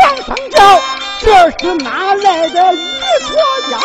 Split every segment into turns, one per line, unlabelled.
皇上叫，这是哪来的一坨羊？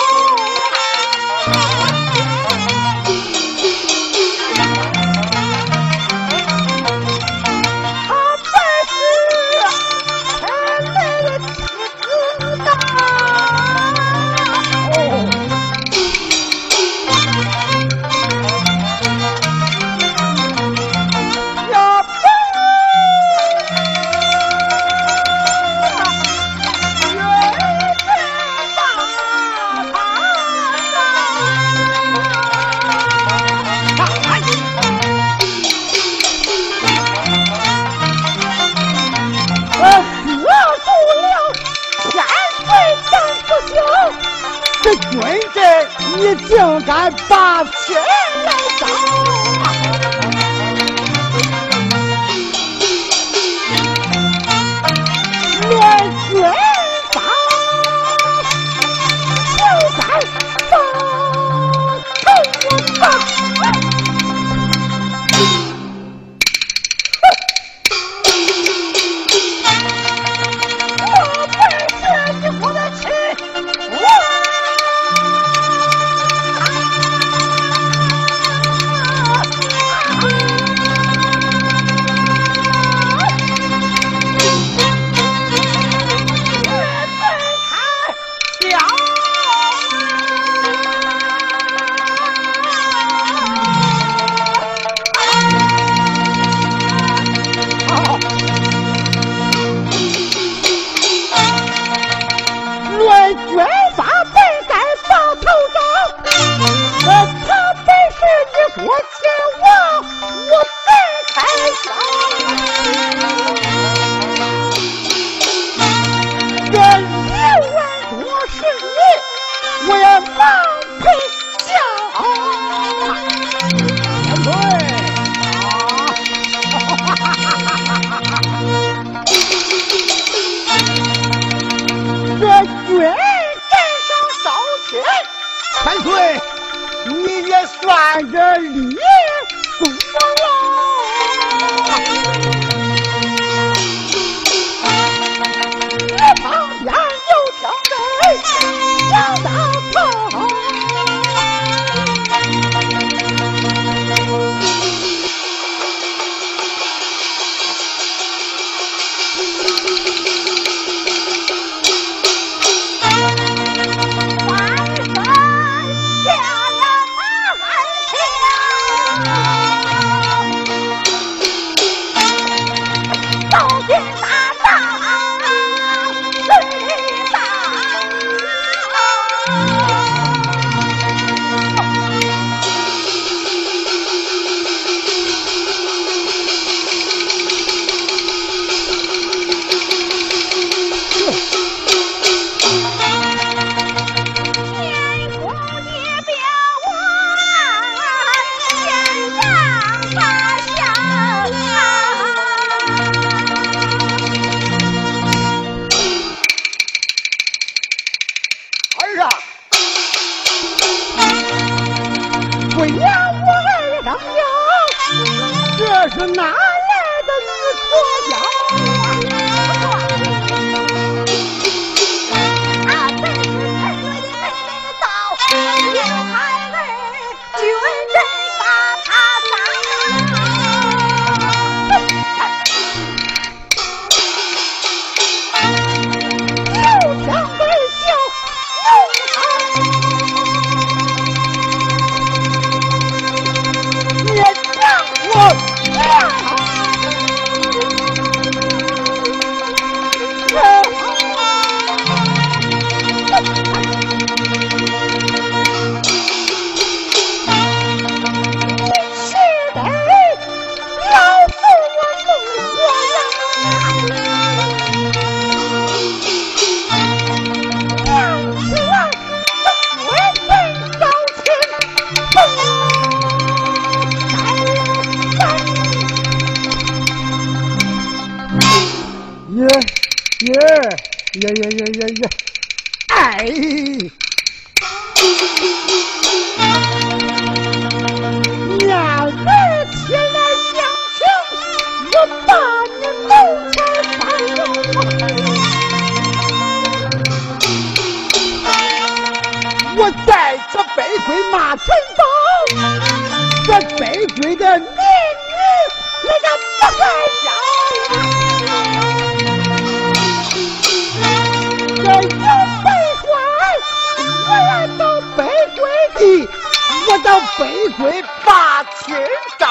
我的北鬼把亲找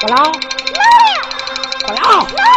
咋老了咋了老了咋